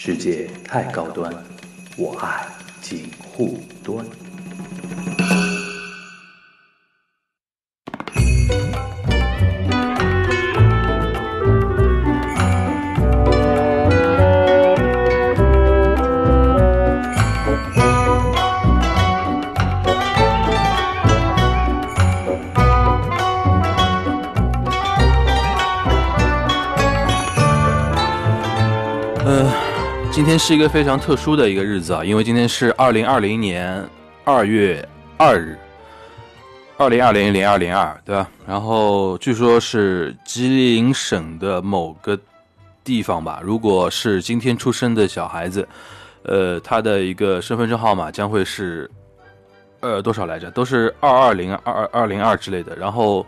世界太高端，我爱锦护端。是一个非常特殊的一个日子啊，因为今天是二零二零年二月二日，二零二零零二零二，对吧？然后据说是吉林省的某个地方吧，如果是今天出生的小孩子，呃，他的一个身份证号码将会是呃多少来着？都是二二零二二二零二之类的。然后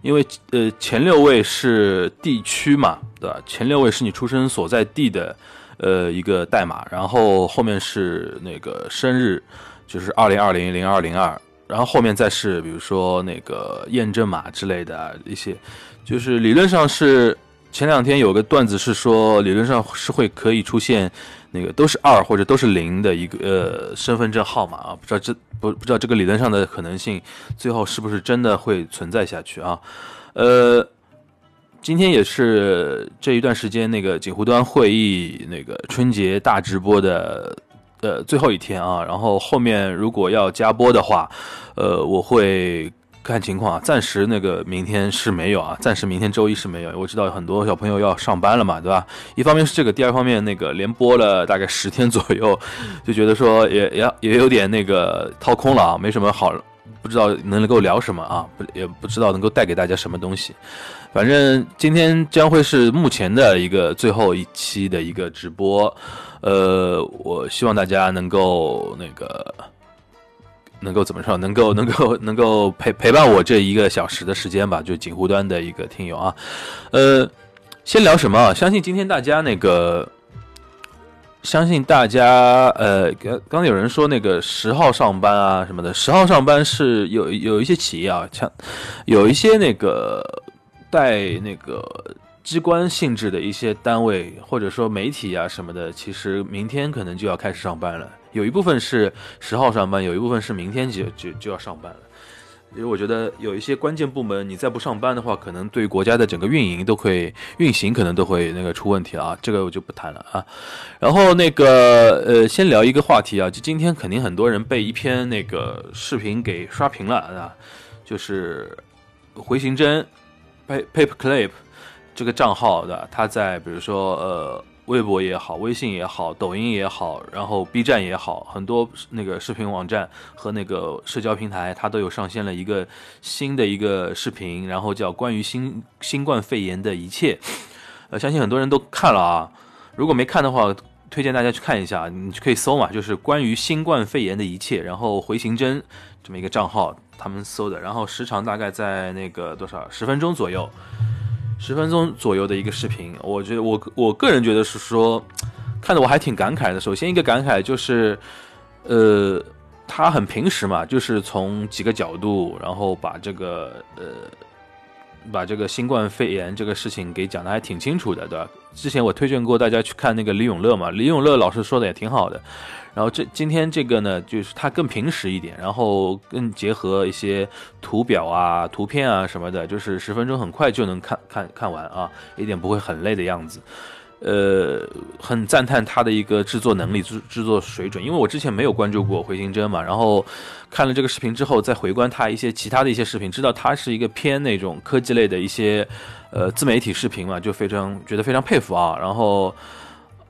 因为呃前六位是地区嘛，对吧？前六位是你出生所在地的呃一个代码，然后后面是那个生日，就是二零二零零二零二，然后后面再是比如说那个验证码之类的一些，就是理论上是前两天有个段子是说理论上是会可以出现那个都是二或者都是零的一个呃身份证号码啊，不知道这不不知道这个理论上的可能性最后是不是真的会存在下去啊？呃，今天也是这一段时间那个锦湖端会议那个春节大直播的呃最后一天啊，然后后面如果要加播的话，呃，我会看情况啊，暂时那个明天是没有啊，暂时明天周一是没有，我知道很多小朋友要上班了嘛，对吧？一方面是这个，第二方面那个连播了大概十天左右，就觉得说也也也有点那个掏空了啊，没什么好。不知道能够聊什么啊，不也不知道能够带给大家什么东西。反正今天将会是目前的一个最后一期的一个直播，呃，我希望大家能够那个能够怎么说，能够能够能够陪陪伴我这一个小时的时间吧，就锦湖端的一个听友啊，呃，先聊什么啊？相信今天大家那个。相信大家，呃，刚刚有人说那个十号上班啊什么的，十号上班是有有一些企业啊，像有一些那个带那个机关性质的一些单位或者说媒体啊什么的，其实明天可能就要开始上班了。有一部分是十号上班，有一部分是明天就就就要上班了。因为我觉得有一些关键部门，你再不上班的话，可能对国家的整个运营都会运行，可能都会那个出问题啊。这个我就不谈了啊。然后那个呃，先聊一个话题啊，就今天肯定很多人被一篇那个视频给刷屏了啊，就是回形针 paper clip 这个账号的，他在比如说呃。微博也好，微信也好，抖音也好，然后 B 站也好，很多那个视频网站和那个社交平台，它都有上线了一个新的一个视频，然后叫关于新新冠肺炎的一切。呃，相信很多人都看了啊，如果没看的话，推荐大家去看一下，你可以搜嘛，就是关于新冠肺炎的一切，然后回形针这么一个账号，他们搜的，然后时长大概在那个多少十分钟左右。十分钟左右的一个视频，我觉得我我个人觉得是说，看得我还挺感慨的。首先一个感慨就是，呃，他很平实嘛，就是从几个角度，然后把这个呃，把这个新冠肺炎这个事情给讲的还挺清楚的，对吧？之前我推荐过大家去看那个李永乐嘛，李永乐老师说的也挺好的。然后这今天这个呢，就是它更平实一点，然后更结合一些图表啊、图片啊什么的，就是十分钟很快就能看看看完啊，一点不会很累的样子。呃，很赞叹他的一个制作能力、制制作水准，因为我之前没有关注过回形针嘛，然后看了这个视频之后，再回观他一些其他的一些视频，知道他是一个偏那种科技类的一些呃自媒体视频嘛，就非常觉得非常佩服啊，然后。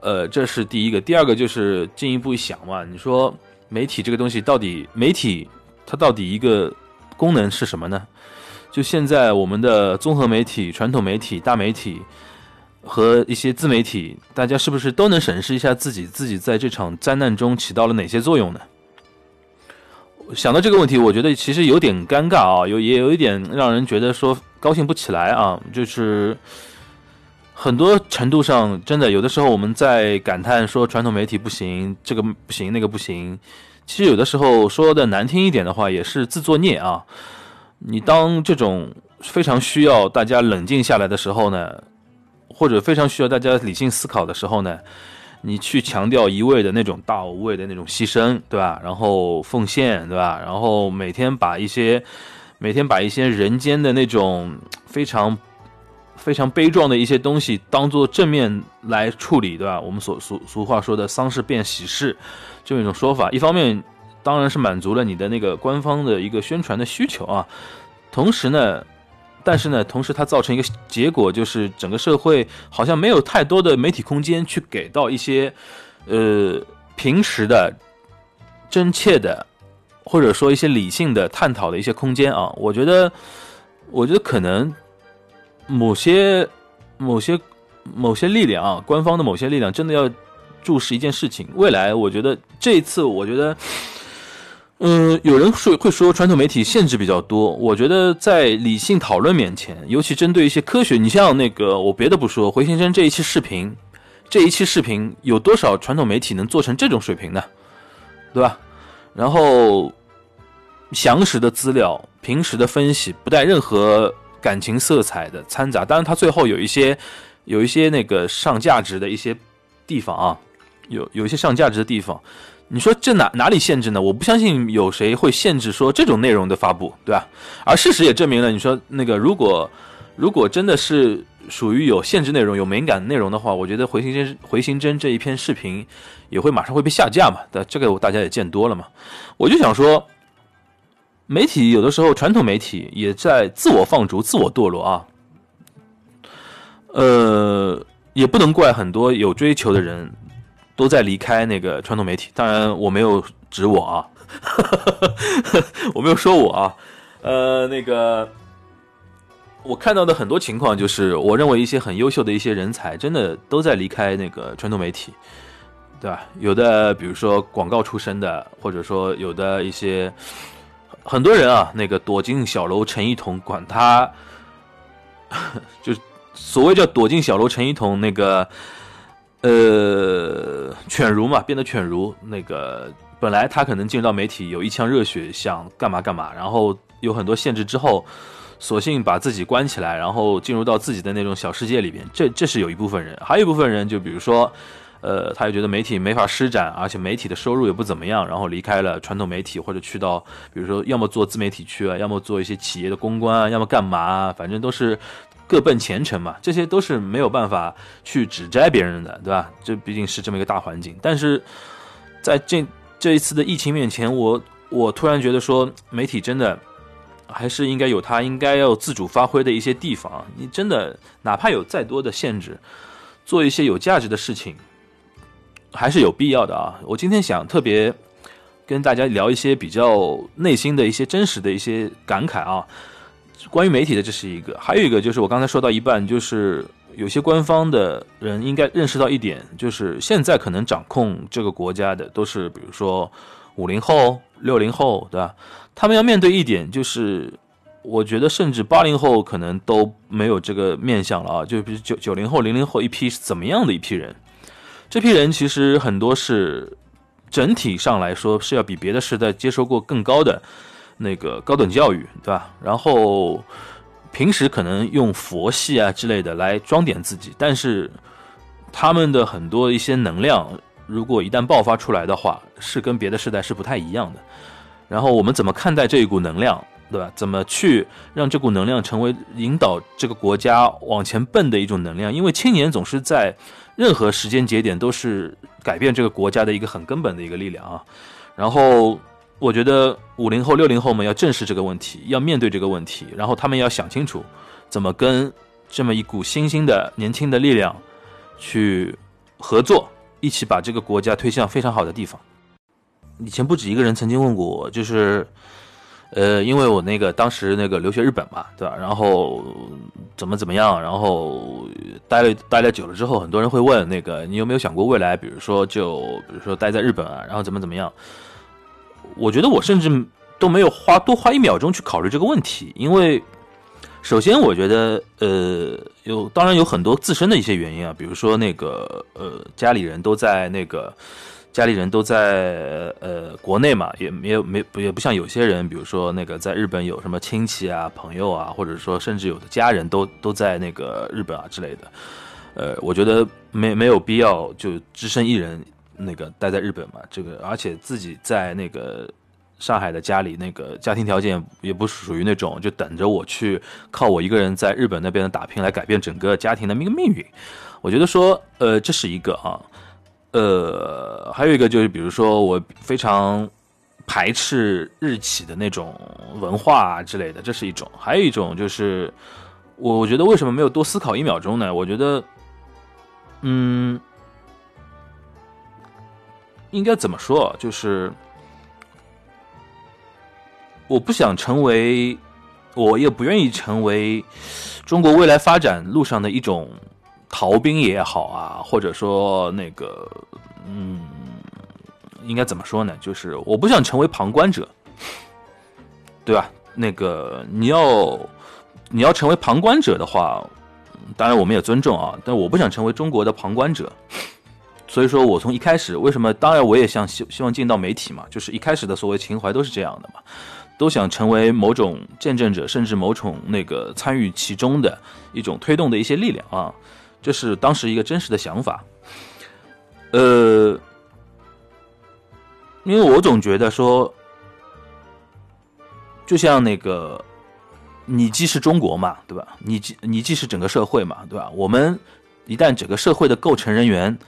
呃，这是第一个，第二个就是进一步想嘛，你说媒体这个东西到底，媒体它到底一个功能是什么呢？就现在我们的综合媒体、传统媒体、大媒体和一些自媒体，大家是不是都能审视一下自己，自己在这场灾难中起到了哪些作用呢？想到这个问题，我觉得其实有点尴尬啊，有也有一点让人觉得说高兴不起来啊，就是。很多程度上，真的有的时候我们在感叹说传统媒体不行，这个不行，那个不行。其实有的时候说的难听一点的话，也是自作孽啊。你当这种非常需要大家冷静下来的时候呢，或者非常需要大家理性思考的时候呢，你去强调一味的那种大无畏的那种牺牲，对吧？然后奉献，对吧？然后每天把一些每天把一些人间的那种非常非常悲壮的一些东西当做正面来处理，对吧？我们所俗俗话说的丧事变喜事这么一种说法，一方面当然是满足了你的那个官方的一个宣传的需求啊，同时呢。但是呢，同时它造成一个结果，就是整个社会好像没有太多的媒体空间去给到一些，呃，平时的、真切的，或者说一些理性的探讨的一些空间啊。我觉得，我觉得可能某些、某些、某些力量啊，官方的某些力量真的要注视一件事情。未来，我觉得这一次，我觉得。嗯，有人说会说传统媒体限制比较多，我觉得在理性讨论面前，尤其针对一些科学，你像那个我别的不说，回先生这一期视频，这一期视频有多少传统媒体能做成这种水平呢？对吧？然后详实的资料、平时的分析，不带任何感情色彩的掺杂，当然他最后有一些有一些那个上价值的一些地方啊，有有一些上价值的地方。你说这哪哪里限制呢？我不相信有谁会限制说这种内容的发布，对吧？而事实也证明了，你说那个如果如果真的是属于有限制内容、有敏感内容的话，我觉得回形针回形针这一篇视频也会马上会被下架嘛。对，这个大家也见多了嘛。我就想说，媒体有的时候传统媒体也在自我放逐、自我堕落啊。呃，也不能怪很多有追求的人。都在离开那个传统媒体，当然我没有指我啊，我没有说我啊，呃，那个我看到的很多情况就是，我认为一些很优秀的一些人才，真的都在离开那个传统媒体，对吧？有的比如说广告出身的，或者说有的一些很多人啊，那个躲进小楼成一统，管他，就所谓叫躲进小楼成一统那个。呃，犬儒嘛，变得犬儒。那个本来他可能进入到媒体有一腔热血，想干嘛干嘛，然后有很多限制之后，索性把自己关起来，然后进入到自己的那种小世界里边。这这是有一部分人，还有一部分人，就比如说，呃，他又觉得媒体没法施展，而且媒体的收入也不怎么样，然后离开了传统媒体，或者去到比如说要么做自媒体去啊，要么做一些企业的公关啊，要么干嘛，反正都是。各奔前程嘛，这些都是没有办法去指摘别人的，对吧？这毕竟是这么一个大环境。但是在这这一次的疫情面前，我我突然觉得说，媒体真的还是应该有它应该要自主发挥的一些地方。你真的哪怕有再多的限制，做一些有价值的事情，还是有必要的啊！我今天想特别跟大家聊一些比较内心的一些真实的一些感慨啊。关于媒体的，这是一个；还有一个就是我刚才说到一半，就是有些官方的人应该认识到一点，就是现在可能掌控这个国家的都是，比如说五零后、六零后，对吧？他们要面对一点，就是我觉得甚至八零后可能都没有这个面相了啊。就比如九九零后、零零后一批是怎么样的一批人？这批人其实很多是整体上来说是要比别的时代接受过更高的。那个高等教育，对吧？然后平时可能用佛系啊之类的来装点自己，但是他们的很多一些能量，如果一旦爆发出来的话，是跟别的时代是不太一样的。然后我们怎么看待这一股能量，对吧？怎么去让这股能量成为引导这个国家往前奔的一种能量？因为青年总是在任何时间节点都是改变这个国家的一个很根本的一个力量啊。然后。我觉得五零后、六零后们要正视这个问题，要面对这个问题，然后他们要想清楚，怎么跟这么一股新兴的年轻的力量去合作，一起把这个国家推向非常好的地方。以前不止一个人曾经问过我，就是，呃，因为我那个当时那个留学日本嘛，对吧？然后怎么怎么样，然后待了待了久了之后，很多人会问那个你有没有想过未来，比如说就比如说待在日本啊，然后怎么怎么样。我觉得我甚至都没有花多花一秒钟去考虑这个问题，因为首先我觉得，呃，有当然有很多自身的一些原因啊，比如说那个呃家里人都在那个家里人都在呃国内嘛，也没有没也不像有些人，比如说那个在日本有什么亲戚啊、朋友啊，或者说甚至有的家人都都在那个日本啊之类的。呃，我觉得没没有必要就只身一人那个待在日本嘛，这个而且自己在那个上海的家里，那个家庭条件也不属于那种就等着我去靠我一个人在日本那边的打拼来改变整个家庭的命命运。我觉得说，呃，这是一个啊，呃，还有一个就是比如说我非常排斥日企的那种文化啊之类的，这是一种；还有一种就是我我觉得为什么没有多思考一秒钟呢？我觉得。嗯，应该怎么说？就是我不想成为，我也不愿意成为中国未来发展路上的一种逃兵也好啊，或者说那个，嗯，应该怎么说呢？就是我不想成为旁观者，对吧？那个你要你要成为旁观者的话。当然，我们也尊重啊，但我不想成为中国的旁观者，所以说我从一开始为什么？当然，我也想希希望进到媒体嘛，就是一开始的所谓情怀都是这样的嘛，都想成为某种见证者，甚至某种那个参与其中的一种推动的一些力量啊，这是当时一个真实的想法。呃，因为我总觉得说，就像那个。你既是中国嘛，对吧？你既你既是整个社会嘛，对吧？我们一旦整个社会的构成人员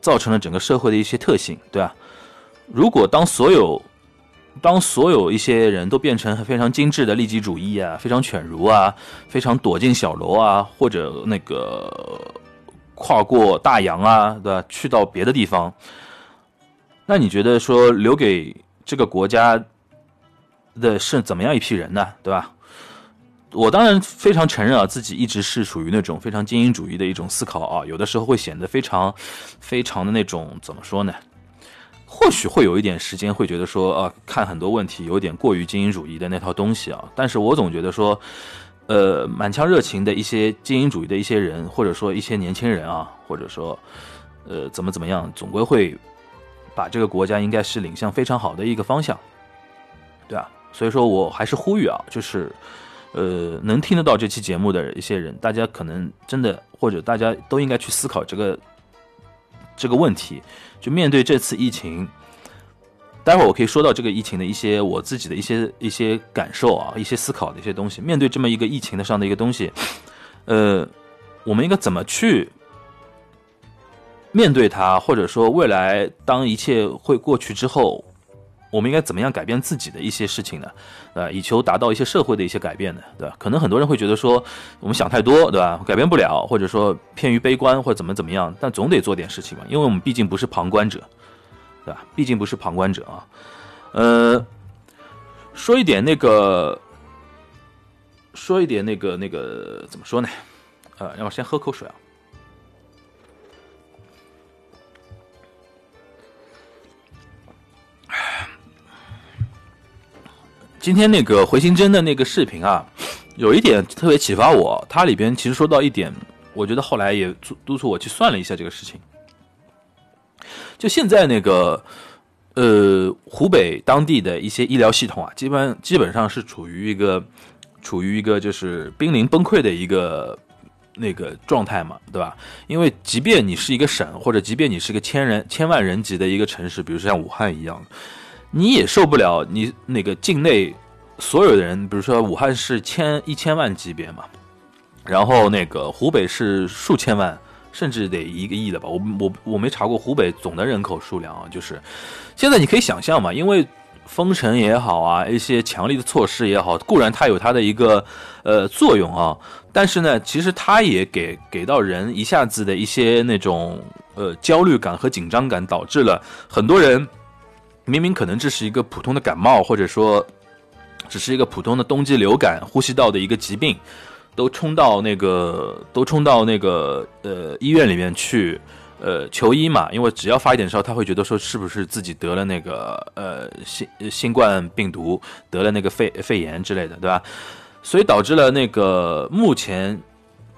造成了整个社会的一些特性，对吧？如果当所有当所有一些人都变成非常精致的利己主义啊，非常犬儒啊，非常躲进小楼啊，或者那个跨过大洋啊，对吧？去到别的地方，那你觉得说留给这个国家的是怎么样一批人呢？对吧？我当然非常承认啊，自己一直是属于那种非常精英主义的一种思考啊，有的时候会显得非常、非常的那种怎么说呢？或许会有一点时间会觉得说啊，看很多问题有点过于精英主义的那套东西啊。但是我总觉得说，呃，满腔热情的一些精英主义的一些人，或者说一些年轻人啊，或者说呃怎么怎么样，总归会把这个国家应该是领向非常好的一个方向，对啊。所以说我还是呼吁啊，就是。呃，能听得到这期节目的一些人，大家可能真的，或者大家都应该去思考这个这个问题。就面对这次疫情，待会儿我可以说到这个疫情的一些我自己的一些一些感受啊，一些思考的一些东西。面对这么一个疫情的上的一个东西，呃，我们应该怎么去面对它？或者说，未来当一切会过去之后？我们应该怎么样改变自己的一些事情呢？呃，以求达到一些社会的一些改变呢？对吧？可能很多人会觉得说我们想太多，对吧？改变不了，或者说偏于悲观，或者怎么怎么样？但总得做点事情嘛，因为我们毕竟不是旁观者，对吧？毕竟不是旁观者啊。呃，说一点那个，说一点那个那个怎么说呢？呃，让我先喝口水啊。今天那个回形针的那个视频啊，有一点特别启发我。它里边其实说到一点，我觉得后来也督促我去算了一下这个事情。就现在那个，呃，湖北当地的一些医疗系统啊，基本基本上是处于一个处于一个就是濒临崩溃的一个那个状态嘛，对吧？因为即便你是一个省，或者即便你是个千人千万人级的一个城市，比如说像武汉一样。你也受不了，你那个境内所有的人，比如说武汉市千一千万级别嘛，然后那个湖北是数千万，甚至得一个亿的吧？我我我没查过湖北总的人口数量啊，就是现在你可以想象嘛，因为封城也好啊，一些强力的措施也好，固然它有它的一个呃作用啊，但是呢，其实它也给给到人一下子的一些那种呃焦虑感和紧张感，导致了很多人。明明可能这是一个普通的感冒，或者说只是一个普通的冬季流感、呼吸道的一个疾病，都冲到那个都冲到那个呃医院里面去呃求医嘛。因为只要发一点烧，他会觉得说是不是自己得了那个呃新新冠病毒，得了那个肺肺炎之类的，对吧？所以导致了那个目前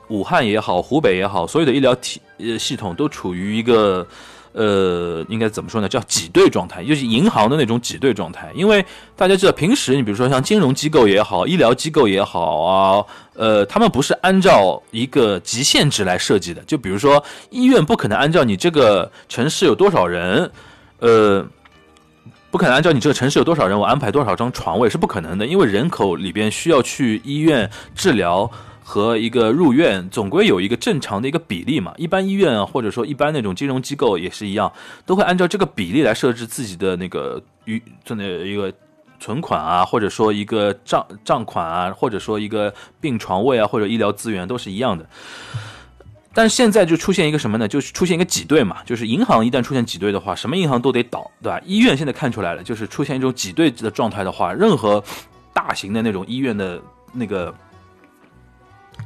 武汉也好，湖北也好，所有的医疗体呃系统都处于一个。呃，应该怎么说呢？叫挤兑状态，就是银行的那种挤兑状态。因为大家知道，平时你比如说像金融机构也好，医疗机构也好啊，呃，他们不是按照一个极限值来设计的。就比如说医院不可能按照你这个城市有多少人，呃。不可能按照你这个城市有多少人，我安排多少张床位是不可能的，因为人口里边需要去医院治疗和一个入院，总归有一个正常的一个比例嘛。一般医院，或者说一般那种金融机构也是一样，都会按照这个比例来设置自己的那个余存的一个存款啊，或者说一个账账款啊，或者说一个病床位啊，或者医疗资源都是一样的。但现在就出现一个什么呢？就是出现一个挤兑嘛，就是银行一旦出现挤兑的话，什么银行都得倒，对吧？医院现在看出来了，就是出现一种挤兑的状态的话，任何大型的那种医院的那个，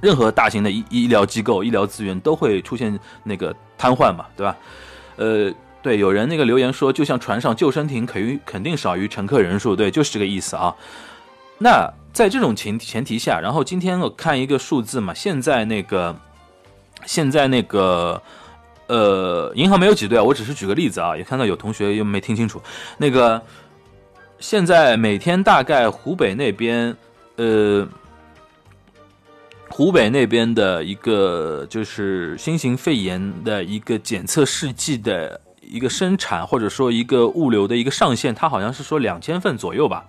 任何大型的医医疗机构、医疗资源都会出现那个瘫痪嘛，对吧？呃，对，有人那个留言说，就像船上救生艇肯于肯定少于乘客人数，对，就是这个意思啊。那在这种前前提下，然后今天我看一个数字嘛，现在那个。现在那个，呃，银行没有挤兑啊，我只是举个例子啊，也看到有同学又没听清楚。那个，现在每天大概湖北那边，呃，湖北那边的一个就是新型肺炎的一个检测试剂的一个生产或者说一个物流的一个上限，它好像是说两千份左右吧，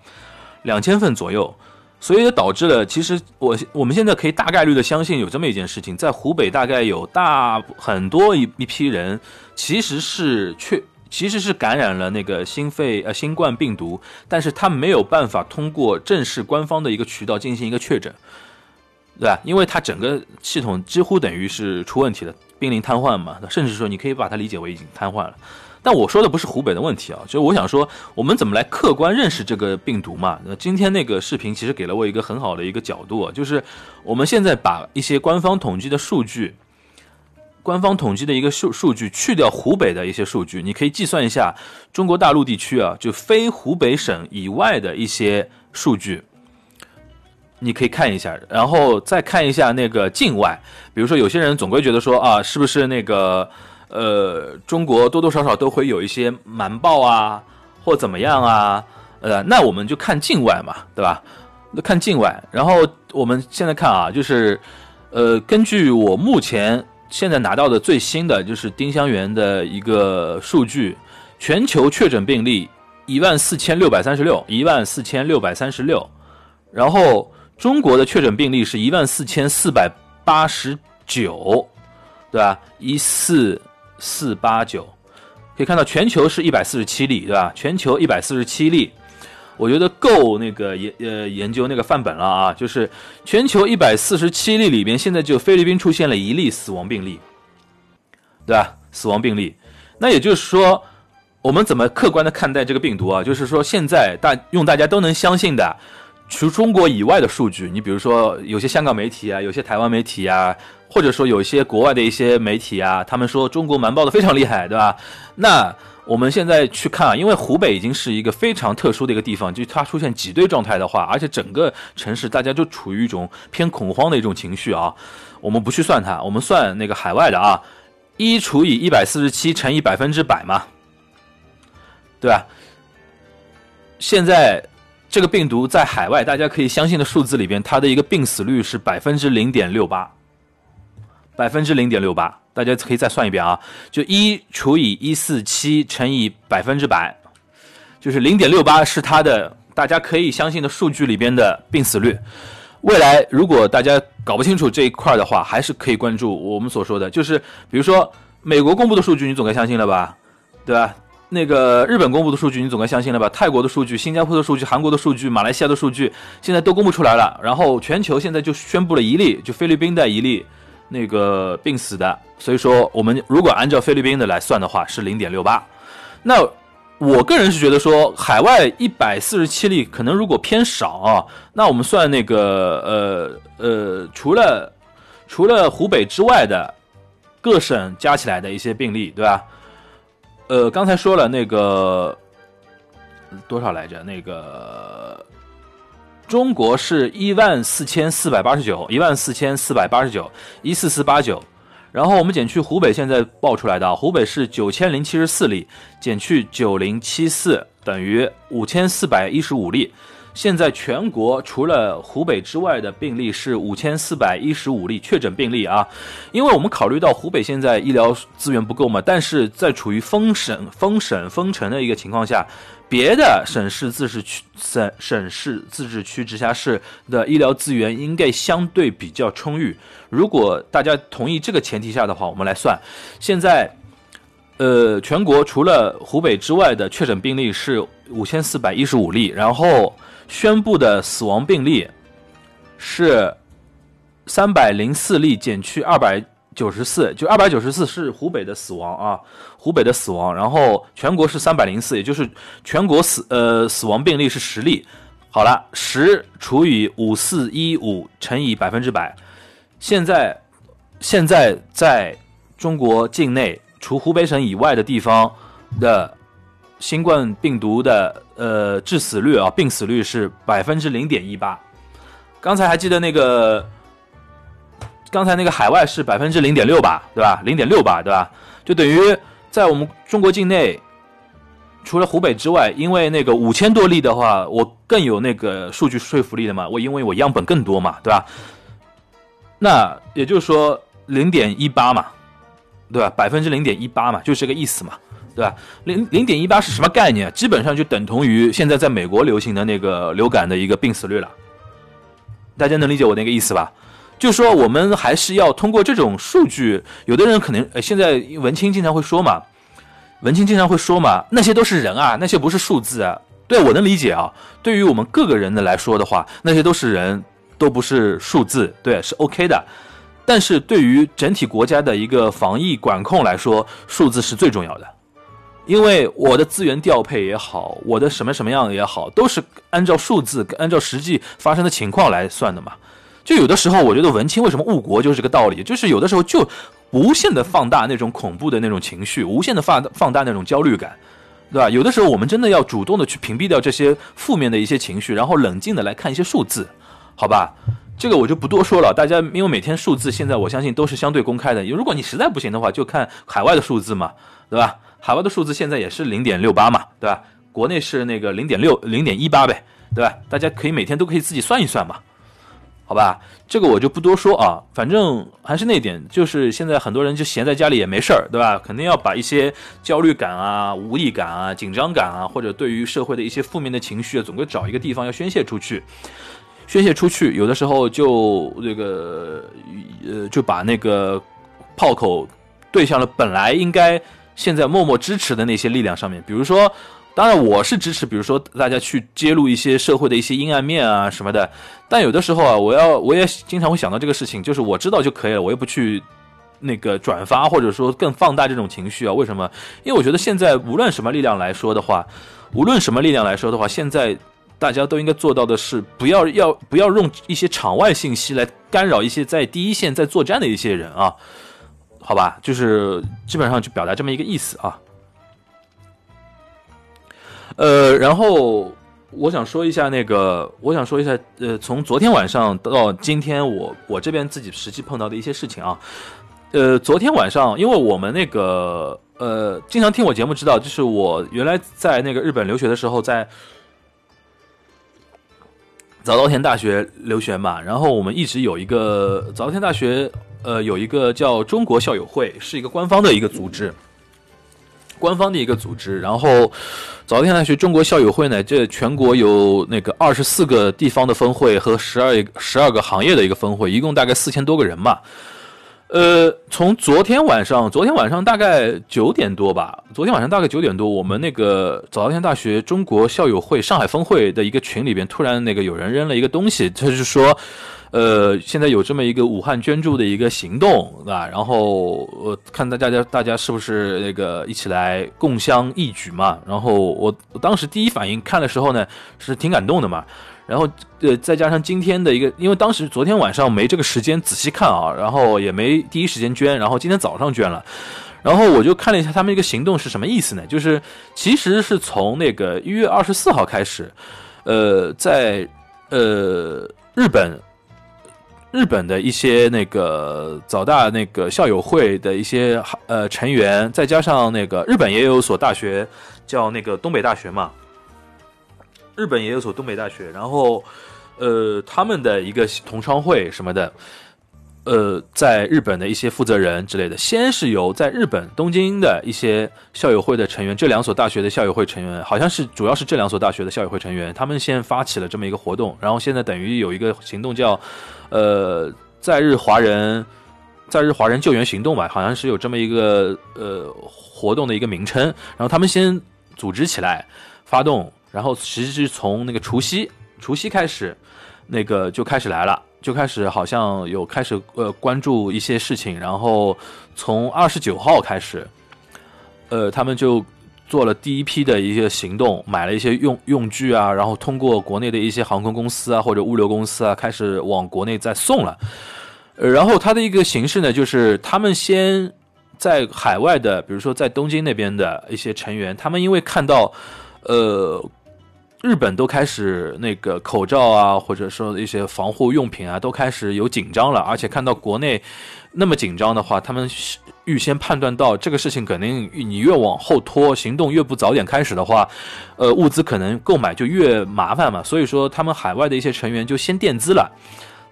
两千份左右。所以也导致了，其实我我们现在可以大概率的相信有这么一件事情，在湖北大概有大很多一一批人，其实是确其实是感染了那个新肺呃新冠病毒，但是他没有办法通过正式官方的一个渠道进行一个确诊，对吧？因为它整个系统几乎等于是出问题了，濒临瘫痪嘛，甚至说你可以把它理解为已经瘫痪了。但我说的不是湖北的问题啊，就是我想说，我们怎么来客观认识这个病毒嘛？那今天那个视频其实给了我一个很好的一个角度，啊就是我们现在把一些官方统计的数据，官方统计的一个数数据去掉湖北的一些数据，你可以计算一下中国大陆地区啊，就非湖北省以外的一些数据，你可以看一下，然后再看一下那个境外，比如说有些人总归觉得说啊，是不是那个？呃，中国多多少少都会有一些瞒报啊，或怎么样啊，呃，那我们就看境外嘛，对吧？那看境外，然后我们现在看啊，就是，呃，根据我目前现在拿到的最新的就是丁香园的一个数据，全球确诊病例一万四千六百三十六，一万四千六百三十六，然后中国的确诊病例是一万四千四百八十九，对吧？一四。四八九，可以看到全球是一百四十七例，对吧？全球一百四十七例，我觉得够那个研呃研究那个范本了啊。就是全球一百四十七例里边，现在就菲律宾出现了一例死亡病例，对吧？死亡病例，那也就是说，我们怎么客观的看待这个病毒啊？就是说，现在大用大家都能相信的，除中国以外的数据，你比如说有些香港媒体啊，有些台湾媒体啊。或者说有一些国外的一些媒体啊，他们说中国瞒报的非常厉害，对吧？那我们现在去看啊，因为湖北已经是一个非常特殊的一个地方，就它出现挤兑状态的话，而且整个城市大家就处于一种偏恐慌的一种情绪啊。我们不去算它，我们算那个海外的啊，一除以一百四十七乘以百分之百嘛，对吧？现在这个病毒在海外大家可以相信的数字里边，它的一个病死率是百分之零点六八。百分之零点六八，大家可以再算一遍啊，就一除以一四七乘以百分之百，就是零点六八是它的大家可以相信的数据里边的病死率。未来如果大家搞不清楚这一块的话，还是可以关注我们所说的，就是比如说美国公布的数据，你总该相信了吧，对吧？那个日本公布的数据，你总该相信了吧？泰国的数据、新加坡的数据、韩国的数据、马来西亚的数据，现在都公布出来了。然后全球现在就宣布了一例，就菲律宾的一例。那个病死的，所以说我们如果按照菲律宾的来算的话是零点六八，那我个人是觉得说海外一百四十七例可能如果偏少啊，那我们算那个呃呃除了除了湖北之外的各省加起来的一些病例，对吧？呃，刚才说了那个多少来着？那个。中国是一万四千四百八十九，一万四千四百八十九，一四四八九，然后我们减去湖北现在报出来的，湖北是九千零七十四例，减去九零七四等于五千四百一十五例。现在全国除了湖北之外的病例是五千四百一十五例确诊病例啊，因为我们考虑到湖北现在医疗资源不够嘛，但是在处于封省、封省、封城的一个情况下，别的省市自治区、省省市自治区、直辖市的医疗资源应该相对比较充裕。如果大家同意这个前提下的话，我们来算，现在，呃，全国除了湖北之外的确诊病例是五千四百一十五例，然后。宣布的死亡病例是三百零四例减去二百九十四，就二百九十四是湖北的死亡啊，湖北的死亡，然后全国是三百零四，也就是全国死呃死亡病例是十例。好了，十除以五四一五乘以百分之百，现在现在在中国境内除湖北省以外的地方的。新冠病毒的呃致死率啊，病死率是百分之零点一八。刚才还记得那个，刚才那个海外是百分之零点六吧，对吧？零点六吧，对吧？就等于在我们中国境内，除了湖北之外，因为那个五千多例的话，我更有那个数据说服力的嘛。我因为我样本更多嘛，对吧？那也就是说零点一八嘛，对吧？百分之零点一八嘛，就是这个意思嘛。对吧？零零点一八是什么概念？基本上就等同于现在在美国流行的那个流感的一个病死率了。大家能理解我那个意思吧？就说我们还是要通过这种数据。有的人可能现在文青经常会说嘛，文青经常会说嘛，那些都是人啊，那些不是数字啊。对我能理解啊。对于我们各个人的来说的话，那些都是人，都不是数字，对，是 OK 的。但是对于整体国家的一个防疫管控来说，数字是最重要的。因为我的资源调配也好，我的什么什么样也好，都是按照数字、按照实际发生的情况来算的嘛。就有的时候，我觉得文青为什么误国，就是这个道理。就是有的时候就无限的放大那种恐怖的那种情绪，无限的放放大那种焦虑感，对吧？有的时候我们真的要主动的去屏蔽掉这些负面的一些情绪，然后冷静的来看一些数字，好吧？这个我就不多说了。大家因为每天数字现在我相信都是相对公开的，如果你实在不行的话，就看海外的数字嘛，对吧？海外的数字现在也是零点六八嘛，对吧？国内是那个零点六零点一八呗，对吧？大家可以每天都可以自己算一算嘛，好吧？这个我就不多说啊，反正还是那点，就是现在很多人就闲在家里也没事儿，对吧？肯定要把一些焦虑感啊、无力感啊、紧张感啊，或者对于社会的一些负面的情绪，总归找一个地方要宣泄出去，宣泄出去，有的时候就这个呃，就把那个炮口对向了本来应该。现在默默支持的那些力量上面，比如说，当然我是支持，比如说大家去揭露一些社会的一些阴暗面啊什么的。但有的时候啊，我要我也经常会想到这个事情，就是我知道就可以了，我又不去那个转发或者说更放大这种情绪啊。为什么？因为我觉得现在无论什么力量来说的话，无论什么力量来说的话，现在大家都应该做到的是，不要要不要用一些场外信息来干扰一些在第一线在作战的一些人啊。好吧，就是基本上就表达这么一个意思啊。呃，然后我想说一下那个，我想说一下，呃，从昨天晚上到今天，我我这边自己实际碰到的一些事情啊。呃，昨天晚上，因为我们那个呃，经常听我节目知道，就是我原来在那个日本留学的时候，在早稻田大学留学嘛，然后我们一直有一个早稻田大学。呃，有一个叫中国校友会，是一个官方的一个组织，官方的一个组织。然后，早稻田大学中国校友会呢，这全国有那个二十四个地方的分会和十二十二个行业的一个分会，一共大概四千多个人吧。呃，从昨天晚上，昨天晚上大概九点多吧，昨天晚上大概九点多，我们那个早稻田大学中国校友会上海分会的一个群里边，突然那个有人扔了一个东西，他是说。呃，现在有这么一个武汉捐助的一个行动，对吧？然后我看大家大家是不是那个一起来共襄义举嘛？然后我我当时第一反应看的时候呢，是挺感动的嘛。然后呃，再加上今天的一个，因为当时昨天晚上没这个时间仔细看啊，然后也没第一时间捐，然后今天早上捐了。然后我就看了一下他们一个行动是什么意思呢？就是其实是从那个一月二十四号开始，呃，在呃日本。日本的一些那个早大那个校友会的一些呃成员，再加上那个日本也有所大学叫那个东北大学嘛，日本也有所东北大学，然后呃他们的一个同窗会什么的。呃，在日本的一些负责人之类的，先是由在日本东京的一些校友会的成员，这两所大学的校友会成员，好像是主要是这两所大学的校友会成员，他们先发起了这么一个活动，然后现在等于有一个行动叫，呃，在日华人，在日华人救援行动吧，好像是有这么一个呃活动的一个名称，然后他们先组织起来发动，然后其实是从那个除夕除夕开始，那个就开始来了。就开始好像有开始呃关注一些事情，然后从二十九号开始，呃，他们就做了第一批的一些行动，买了一些用用具啊，然后通过国内的一些航空公司啊或者物流公司啊，开始往国内再送了。呃，然后它的一个形式呢，就是他们先在海外的，比如说在东京那边的一些成员，他们因为看到呃。日本都开始那个口罩啊，或者说一些防护用品啊，都开始有紧张了。而且看到国内那么紧张的话，他们预先判断到这个事情肯定你越往后拖，行动越不早点开始的话，呃，物资可能购买就越麻烦嘛。所以说，他们海外的一些成员就先垫资了，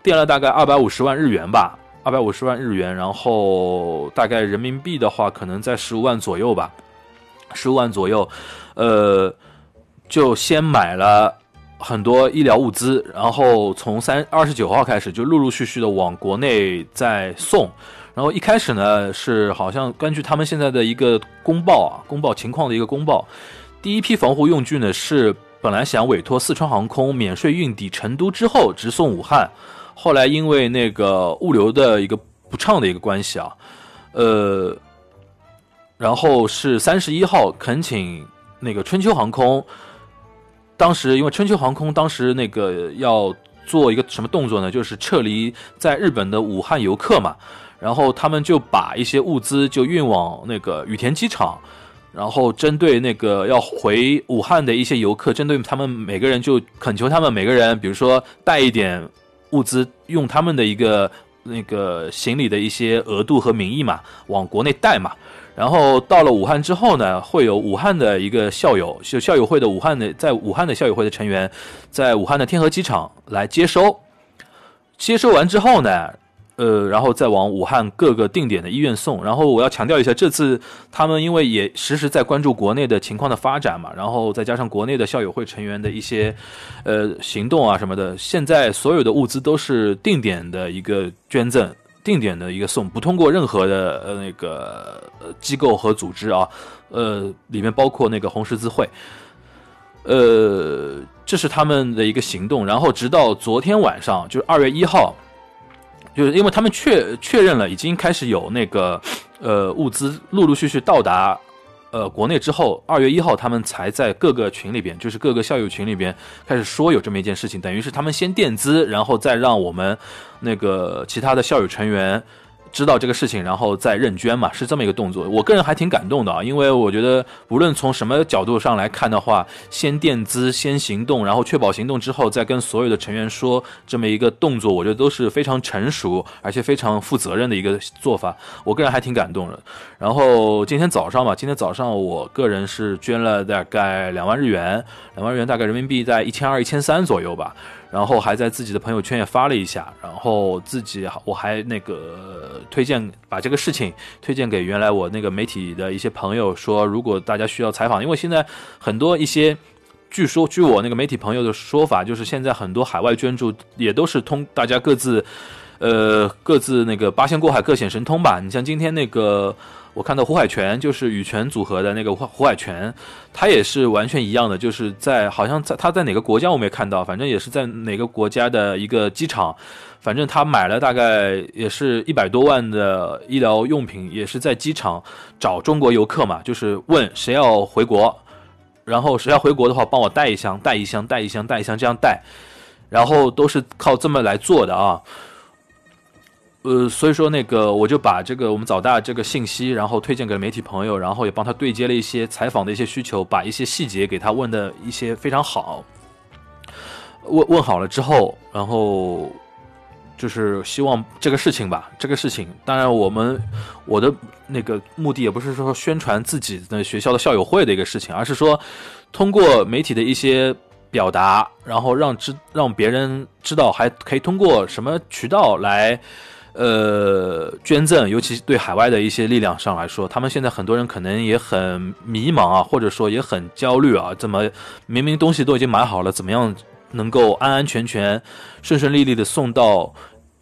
垫了大概二百五十万日元吧，二百五十万日元，然后大概人民币的话，可能在十五万左右吧，十五万左右，呃。就先买了很多医疗物资，然后从三二十九号开始就陆陆续续的往国内在送。然后一开始呢是好像根据他们现在的一个公报啊，公报情况的一个公报，第一批防护用具呢是本来想委托四川航空免税运抵成都之后直送武汉，后来因为那个物流的一个不畅的一个关系啊，呃，然后是三十一号恳请那个春秋航空。当时因为春秋航空当时那个要做一个什么动作呢？就是撤离在日本的武汉游客嘛，然后他们就把一些物资就运往那个羽田机场，然后针对那个要回武汉的一些游客，针对他们每个人就恳求他们每个人，比如说带一点物资，用他们的一个那个行李的一些额度和名义嘛，往国内带嘛。然后到了武汉之后呢，会有武汉的一个校友，就校友会的武汉的，在武汉的校友会的成员，在武汉的天河机场来接收。接收完之后呢，呃，然后再往武汉各个定点的医院送。然后我要强调一下，这次他们因为也时时在关注国内的情况的发展嘛，然后再加上国内的校友会成员的一些呃行动啊什么的，现在所有的物资都是定点的一个捐赠。定点的一个送，不通过任何的呃那个机构和组织啊，呃，里面包括那个红十字会，呃，这是他们的一个行动。然后直到昨天晚上，就是二月一号，就是因为他们确确认了已经开始有那个呃物资陆陆续续到达。呃，国内之后，二月一号他们才在各个群里边，就是各个校友群里边开始说有这么一件事情，等于是他们先垫资，然后再让我们那个其他的校友成员。知道这个事情，然后再认捐嘛，是这么一个动作。我个人还挺感动的啊，因为我觉得无论从什么角度上来看的话，先垫资，先行动，然后确保行动之后，再跟所有的成员说这么一个动作，我觉得都是非常成熟而且非常负责任的一个做法。我个人还挺感动的。然后今天早上吧，今天早上我个人是捐了大概两万日元，两万日元大概人民币在一千二、一千三左右吧。然后还在自己的朋友圈也发了一下，然后自己我还那个推荐把这个事情推荐给原来我那个媒体的一些朋友，说如果大家需要采访，因为现在很多一些，据说据我那个媒体朋友的说法，就是现在很多海外捐助也都是通大家各自，呃各自那个八仙过海各显神通吧。你像今天那个。我看到胡海泉就是羽泉组合的那个胡海泉，他也是完全一样的，就是在好像在他在哪个国家我没看到，反正也是在哪个国家的一个机场，反正他买了大概也是一百多万的医疗用品，也是在机场找中国游客嘛，就是问谁要回国，然后谁要回国的话帮我带一箱带一箱带一箱带一箱这样带，然后都是靠这么来做的啊。呃，所以说那个，我就把这个我们早大这个信息，然后推荐给媒体朋友，然后也帮他对接了一些采访的一些需求，把一些细节给他问的一些非常好。问问好了之后，然后就是希望这个事情吧，这个事情，当然我们我的那个目的也不是说宣传自己的学校的校友会的一个事情，而是说通过媒体的一些表达，然后让知让别人知道，还可以通过什么渠道来呃捐赠，尤其对海外的一些力量上来说，他们现在很多人可能也很迷茫啊，或者说也很焦虑啊，怎么明明东西都已经买好了，怎么样？能够安安全全、顺顺利利的送到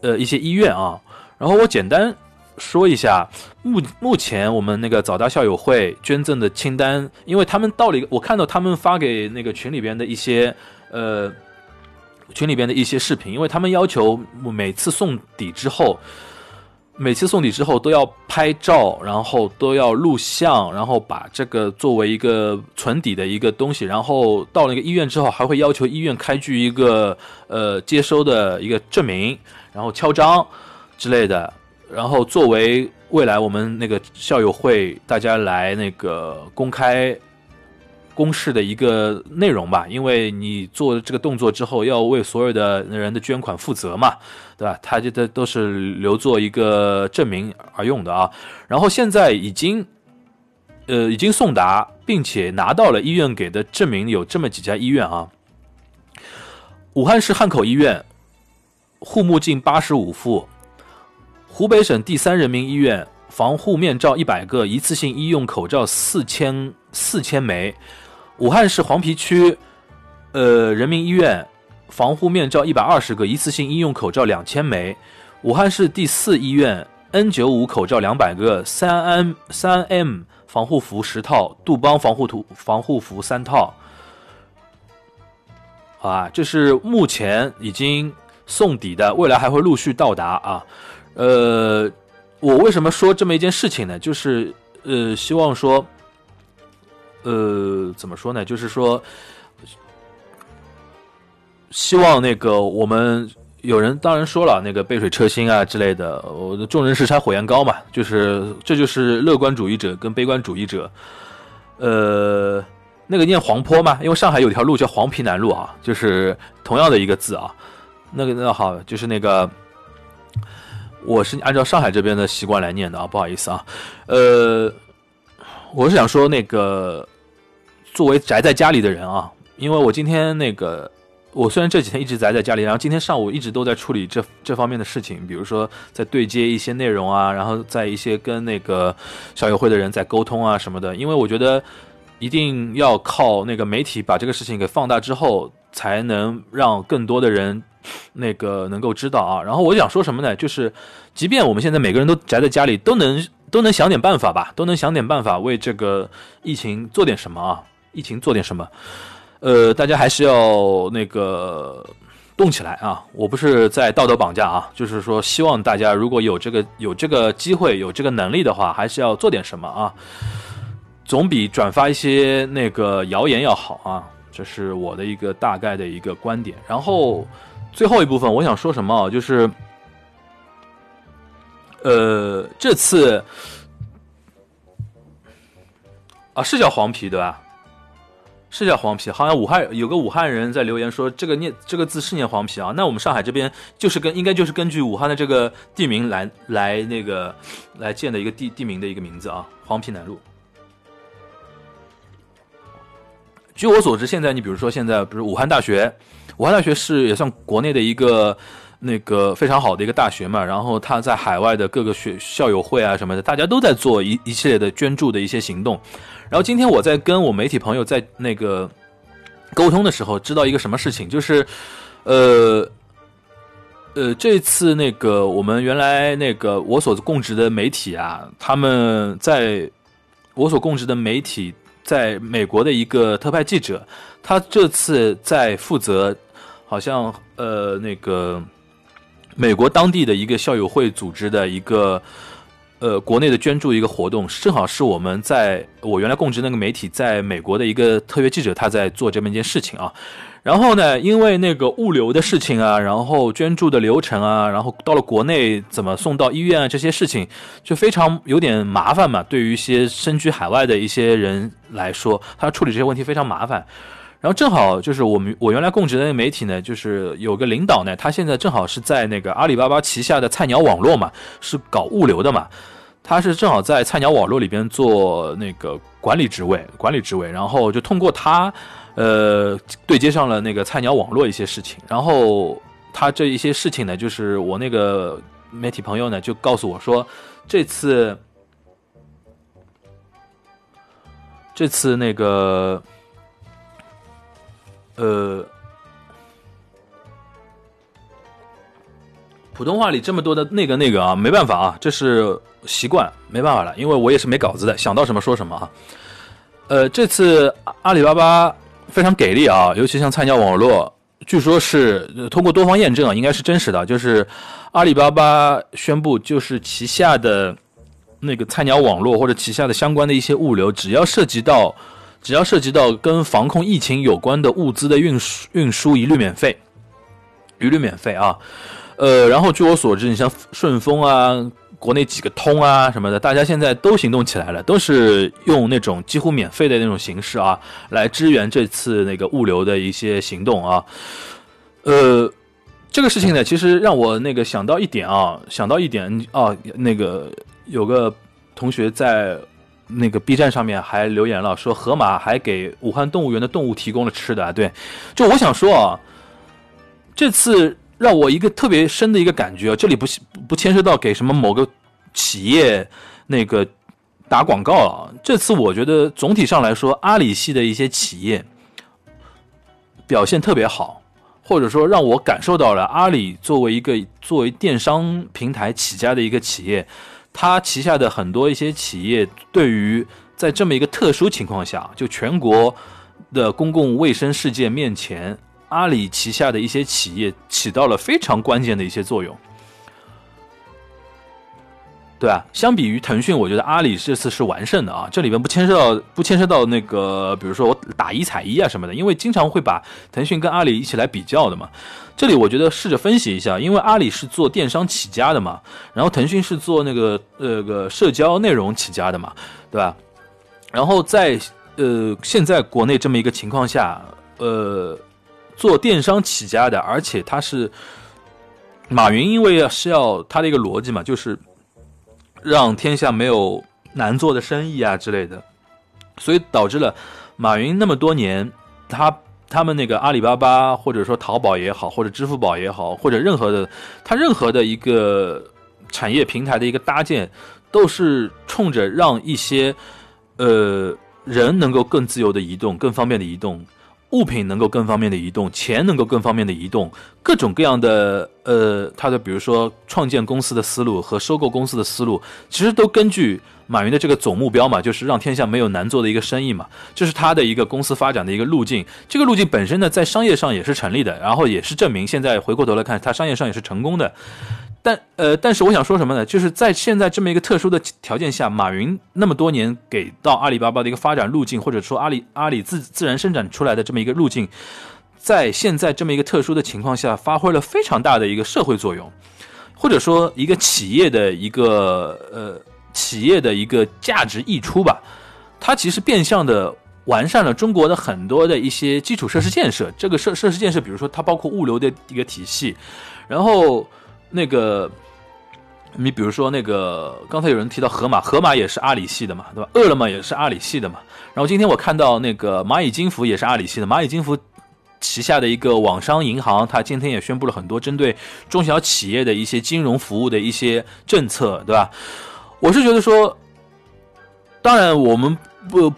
呃一些医院啊。然后我简单说一下目目前我们那个早大校友会捐赠的清单，因为他们到了一个，我看到他们发给那个群里边的一些呃群里边的一些视频，因为他们要求每次送底之后。每次送礼之后都要拍照，然后都要录像，然后把这个作为一个存底的一个东西，然后到那个医院之后还会要求医院开具一个呃接收的一个证明，然后敲章之类的，然后作为未来我们那个校友会大家来那个公开。公示的一个内容吧，因为你做这个动作之后，要为所有的人的捐款负责嘛，对吧？他这都都是留作一个证明而用的啊。然后现在已经，呃，已经送达，并且拿到了医院给的证明，有这么几家医院啊：武汉市汉口医院，护目镜八十五副；湖北省第三人民医院，防护面罩一百个，一次性医用口罩四千四千枚。武汉市黄陂区，呃，人民医院防护面罩一百二十个，一次性医用口罩两千枚；武汉市第四医院 N 九五口罩两百个，三 M 三 M 防护服十套，杜邦防护图防护服三套。好啊，这是目前已经送抵的，未来还会陆续到达啊。呃，我为什么说这么一件事情呢？就是呃，希望说。呃，怎么说呢？就是说，希望那个我们有人当然说了，那个杯水车薪啊之类的。我众人拾柴火焰高嘛，就是这就是乐观主义者跟悲观主义者。呃，那个念黄坡嘛，因为上海有条路叫黄陂南路啊，就是同样的一个字啊。那个那好，就是那个，我是按照上海这边的习惯来念的啊，不好意思啊。呃，我是想说那个。作为宅在家里的人啊，因为我今天那个，我虽然这几天一直宅在家里，然后今天上午一直都在处理这这方面的事情，比如说在对接一些内容啊，然后在一些跟那个校友会的人在沟通啊什么的。因为我觉得一定要靠那个媒体把这个事情给放大之后，才能让更多的人那个能够知道啊。然后我想说什么呢？就是即便我们现在每个人都宅在家里，都能都能想点办法吧，都能想点办法为这个疫情做点什么啊。疫情做点什么？呃，大家还是要那个动起来啊！我不是在道德绑架啊，就是说希望大家如果有这个有这个机会有这个能力的话，还是要做点什么啊！总比转发一些那个谣言要好啊！这是我的一个大概的一个观点。然后最后一部分我想说什么啊？就是呃，这次啊是叫黄皮对吧？是叫黄皮，好像武汉有个武汉人在留言说这个念这个字是念黄皮啊。那我们上海这边就是跟应该就是根据武汉的这个地名来来那个来建的一个地地名的一个名字啊，黄皮南路。据我所知，现在你比如说现在不是武汉大学，武汉大学是也算国内的一个那个非常好的一个大学嘛。然后他在海外的各个学校友会啊什么的，大家都在做一一系列的捐助的一些行动。然后今天我在跟我媒体朋友在那个沟通的时候，知道一个什么事情，就是，呃，呃，这次那个我们原来那个我所供职的媒体啊，他们在我所供职的媒体在美国的一个特派记者，他这次在负责，好像呃那个美国当地的一个校友会组织的一个。呃，国内的捐助一个活动，正好是我们在我原来供职那个媒体在美国的一个特约记者，他在做这么一件事情啊。然后呢，因为那个物流的事情啊，然后捐助的流程啊，然后到了国内怎么送到医院啊，这些事情就非常有点麻烦嘛。对于一些身居海外的一些人来说，他处理这些问题非常麻烦。然后正好就是我们我原来供职的那个媒体呢，就是有个领导呢，他现在正好是在那个阿里巴巴旗下的菜鸟网络嘛，是搞物流的嘛，他是正好在菜鸟网络里边做那个管理职位，管理职位，然后就通过他，呃，对接上了那个菜鸟网络一些事情，然后他这一些事情呢，就是我那个媒体朋友呢就告诉我说，这次。这次那个，呃，普通话里这么多的那个那个啊，没办法啊，这是习惯，没办法了，因为我也是没稿子的，想到什么说什么啊。呃，这次阿里巴巴非常给力啊，尤其像菜鸟网络，据说是通过多方验证啊，应该是真实的，就是阿里巴巴宣布，就是旗下的。那个菜鸟网络或者旗下的相关的一些物流，只要涉及到，只要涉及到跟防控疫情有关的物资的运输，运输一律免费，一律免费啊。呃，然后据我所知，你像顺丰啊，国内几个通啊什么的，大家现在都行动起来了，都是用那种几乎免费的那种形式啊，来支援这次那个物流的一些行动啊。呃，这个事情呢，其实让我那个想到一点啊，想到一点啊，那个。有个同学在那个 B 站上面还留言了，说河马还给武汉动物园的动物提供了吃的。对，就我想说啊，这次让我一个特别深的一个感觉，这里不不牵涉到给什么某个企业那个打广告啊。这次我觉得总体上来说，阿里系的一些企业表现特别好，或者说让我感受到了阿里作为一个作为电商平台起家的一个企业。他旗下的很多一些企业，对于在这么一个特殊情况下，就全国的公共卫生事件面前，阿里旗下的一些企业起到了非常关键的一些作用。对啊？相比于腾讯，我觉得阿里这次是完胜的啊。这里边不牵涉到不牵涉到那个，比如说我打一踩一啊什么的，因为经常会把腾讯跟阿里一起来比较的嘛。这里我觉得试着分析一下，因为阿里是做电商起家的嘛，然后腾讯是做那个呃个社交内容起家的嘛，对吧？然后在呃现在国内这么一个情况下，呃做电商起家的，而且他是马云，因为是要他的一个逻辑嘛，就是。让天下没有难做的生意啊之类的，所以导致了马云那么多年，他他们那个阿里巴巴或者说淘宝也好，或者支付宝也好，或者任何的它任何的一个产业平台的一个搭建，都是冲着让一些呃人能够更自由的移动，更方便的移动。物品能够更方便的移动，钱能够更方便的移动，各种各样的呃，他的比如说创建公司的思路和收购公司的思路，其实都根据马云的这个总目标嘛，就是让天下没有难做的一个生意嘛，这是他的一个公司发展的一个路径。这个路径本身呢，在商业上也是成立的，然后也是证明现在回过头来看，他商业上也是成功的。但呃，但是我想说什么呢？就是在现在这么一个特殊的条件下，马云那么多年给到阿里巴巴的一个发展路径，或者说阿里阿里自自然生长出来的这么一个路径，在现在这么一个特殊的情况下，发挥了非常大的一个社会作用，或者说一个企业的一个呃企业的一个价值溢出吧。它其实变相的完善了中国的很多的一些基础设施建设。这个设设施建设，比如说它包括物流的一个体系，然后。那个，你比如说那个，刚才有人提到盒马，盒马也是阿里系的嘛，对吧？饿了么也是阿里系的嘛。然后今天我看到那个蚂蚁金服也是阿里系的，蚂蚁金服旗下的一个网商银行，它今天也宣布了很多针对中小企业的一些金融服务的一些政策，对吧？我是觉得说，当然我们不，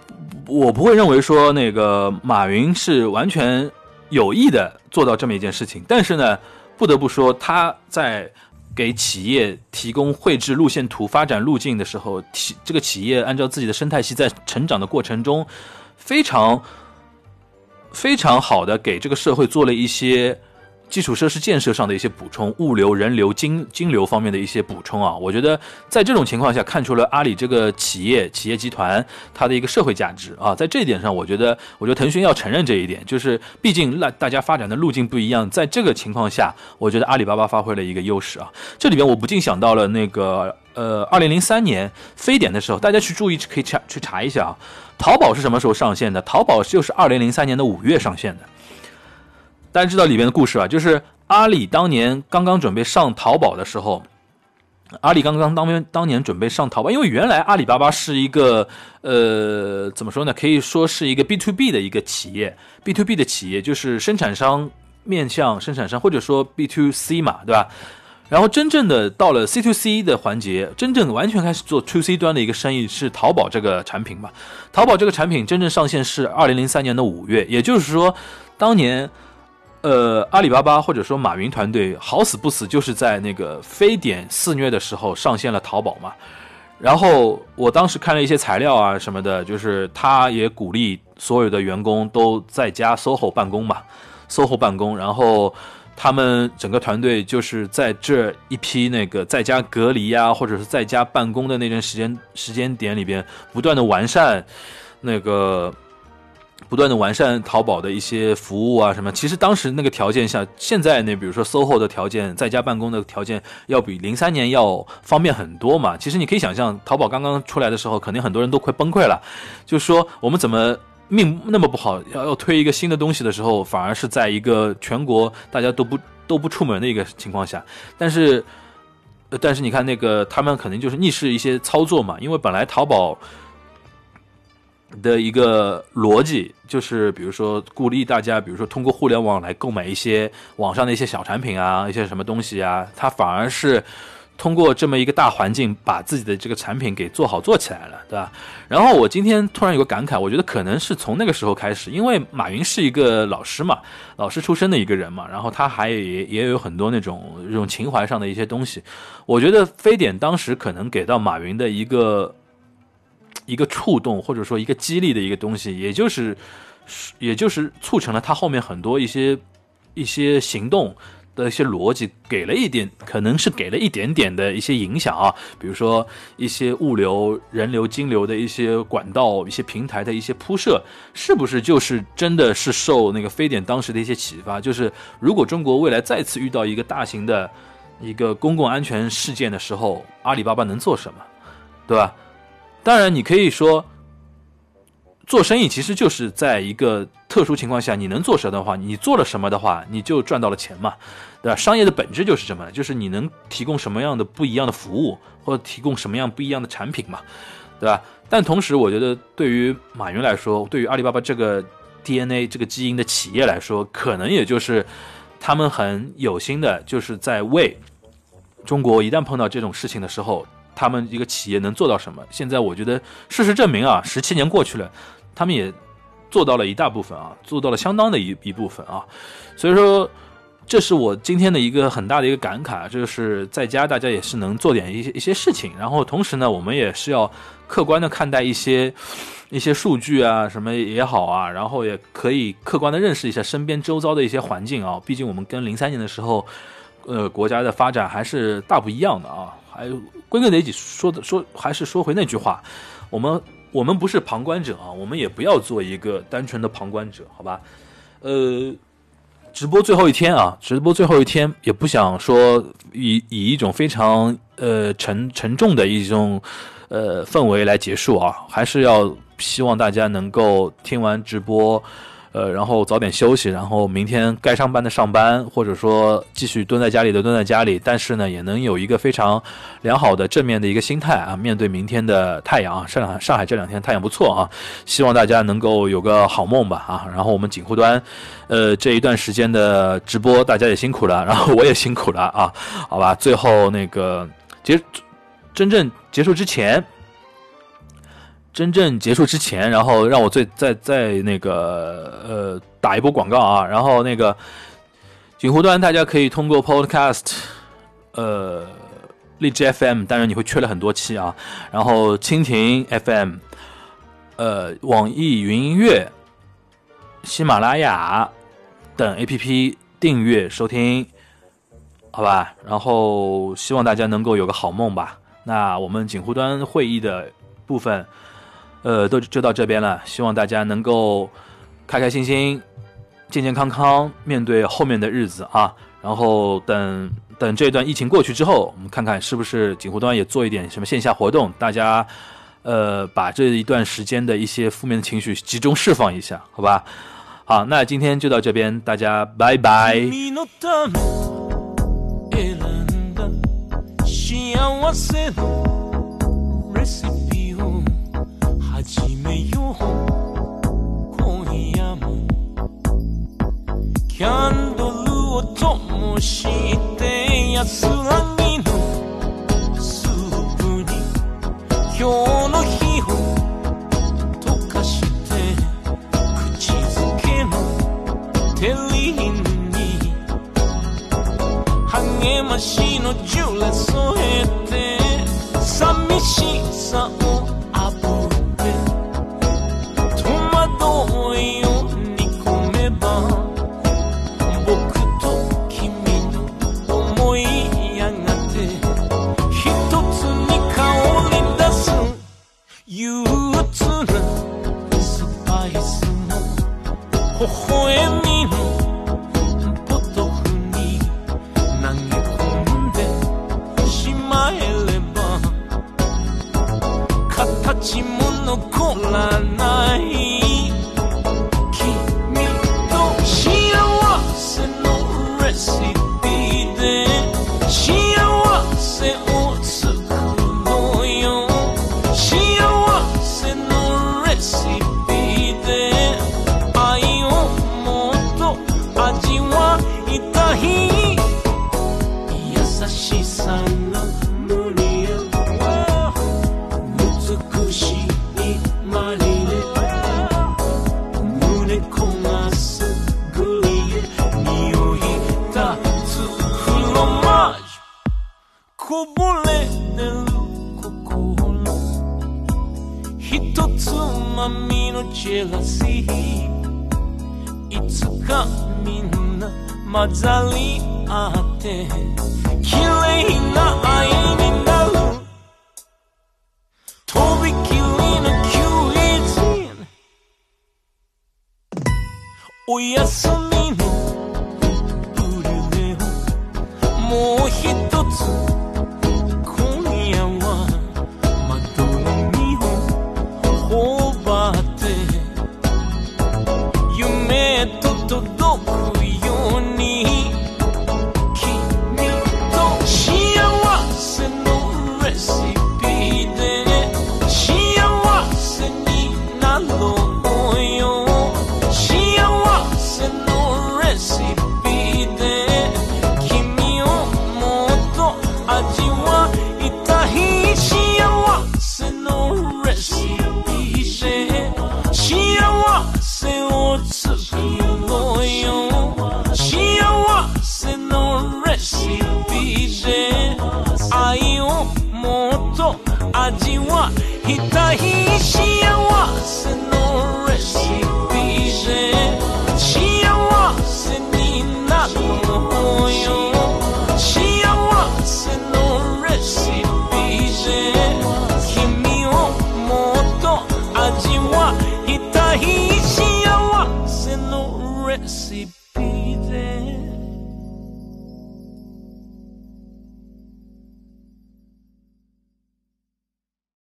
我不会认为说那个马云是完全有意的做到这么一件事情，但是呢。不得不说，他在给企业提供绘制路线图、发展路径的时候，企这个企业按照自己的生态系在成长的过程中，非常非常好的给这个社会做了一些。基础设施建设上的一些补充，物流、人流、金金流方面的一些补充啊，我觉得在这种情况下看出了阿里这个企业企业集团它的一个社会价值啊，在这一点上，我觉得我觉得腾讯要承认这一点，就是毕竟那大家发展的路径不一样，在这个情况下，我觉得阿里巴巴发挥了一个优势啊。这里边我不禁想到了那个呃，二零零三年非典的时候，大家去注意可以查去查一下啊。淘宝是什么时候上线的？淘宝就是二零零三年的五月上线的。大家知道里边的故事吧？就是阿里当年刚刚准备上淘宝的时候，阿里刚刚当年当年准备上淘宝，因为原来阿里巴巴是一个呃怎么说呢？可以说是一个 B to B 的一个企业，B to B 的企业就是生产商面向生产商，或者说 B to C 嘛，对吧？然后真正的到了 C to C 的环节，真正完全开始做 To C 端的一个生意是淘宝这个产品嘛？淘宝这个产品真正上线是二零零三年的五月，也就是说，当年，呃，阿里巴巴或者说马云团队好死不死就是在那个非典肆虐的时候上线了淘宝嘛。然后我当时看了一些材料啊什么的，就是他也鼓励所有的员工都在家 SOHO 办公嘛，SOHO 办公，然后。他们整个团队就是在这一批那个在家隔离呀，或者是在家办公的那段时间时间点里边，不断的完善那个，不断的完善淘宝的一些服务啊什么。其实当时那个条件下，现在那比如说 SOHO 的条件，在家办公的条件要比零三年要方便很多嘛。其实你可以想象，淘宝刚刚出来的时候，肯定很多人都快崩溃了，就是说我们怎么。命那么不好，要要推一个新的东西的时候，反而是在一个全国大家都不都不出门的一个情况下。但是，但是你看那个他们可能就是逆势一些操作嘛，因为本来淘宝的一个逻辑就是，比如说鼓励大家，比如说通过互联网来购买一些网上的一些小产品啊，一些什么东西啊，它反而是。通过这么一个大环境，把自己的这个产品给做好做起来了，对吧？然后我今天突然有个感慨，我觉得可能是从那个时候开始，因为马云是一个老师嘛，老师出身的一个人嘛，然后他还也也有很多那种这种情怀上的一些东西。我觉得非典当时可能给到马云的一个一个触动，或者说一个激励的一个东西，也就是也就是促成了他后面很多一些一些行动。的一些逻辑给了一点，可能是给了一点点的一些影响啊，比如说一些物流、人流、金流的一些管道、一些平台的一些铺设，是不是就是真的是受那个非典当时的一些启发？就是如果中国未来再次遇到一个大型的一个公共安全事件的时候，阿里巴巴能做什么，对吧？当然，你可以说。做生意其实就是在一个特殊情况下，你能做什么的话，你做了什么的话，你就赚到了钱嘛，对吧？商业的本质就是什么？就是你能提供什么样的不一样的服务，或者提供什么样不一样的产品嘛，对吧？但同时，我觉得对于马云来说，对于阿里巴巴这个 DNA 这个基因的企业来说，可能也就是他们很有心的，就是在为中国一旦碰到这种事情的时候，他们一个企业能做到什么？现在我觉得事实证明啊，十七年过去了。他们也做到了一大部分啊，做到了相当的一一部分啊，所以说，这是我今天的一个很大的一个感慨，就是在家大家也是能做点一些一些事情，然后同时呢，我们也是要客观的看待一些一些数据啊，什么也好啊，然后也可以客观的认识一下身边周遭的一些环境啊，毕竟我们跟零三年的时候，呃，国家的发展还是大不一样的啊，还归根结底说的说，还是说回那句话，我们。我们不是旁观者啊，我们也不要做一个单纯的旁观者，好吧？呃，直播最后一天啊，直播最后一天，也不想说以以一种非常呃沉沉重的一种呃氛围来结束啊，还是要希望大家能够听完直播。呃，然后早点休息，然后明天该上班的上班，或者说继续蹲在家里的蹲在家里，但是呢，也能有一个非常良好的正面的一个心态啊，面对明天的太阳啊。上海上海这两天太阳不错啊，希望大家能够有个好梦吧啊。然后我们锦湖端，呃，这一段时间的直播大家也辛苦了，然后我也辛苦了啊，好吧。最后那个结真正结束之前。真正结束之前，然后让我最再再那个呃打一波广告啊，然后那个锦湖端大家可以通过 Podcast，呃荔枝 FM，当然你会缺了很多期啊，然后蜻蜓 FM，呃网易云音乐、喜马拉雅等 APP 订阅收听，好吧，然后希望大家能够有个好梦吧。那我们锦湖端会议的部分。呃，都就到这边了，希望大家能够开开心心、健健康康面对后面的日子啊。然后等 等这段疫情过去之后，我们看看是不是锦湖端也做一点什么线下活动，大家呃把这一段时间的一些负面的情绪集中释放一下，好吧？好，那今天就到这边，大家拜拜。君のため選んだ幸せの 始めよう。今夜も。キャンドルを灯して安らぎの。スープに今日の日を溶かして口づけの。テリーに。励ましのジュレ添えて。寂しさを微 O Yasumi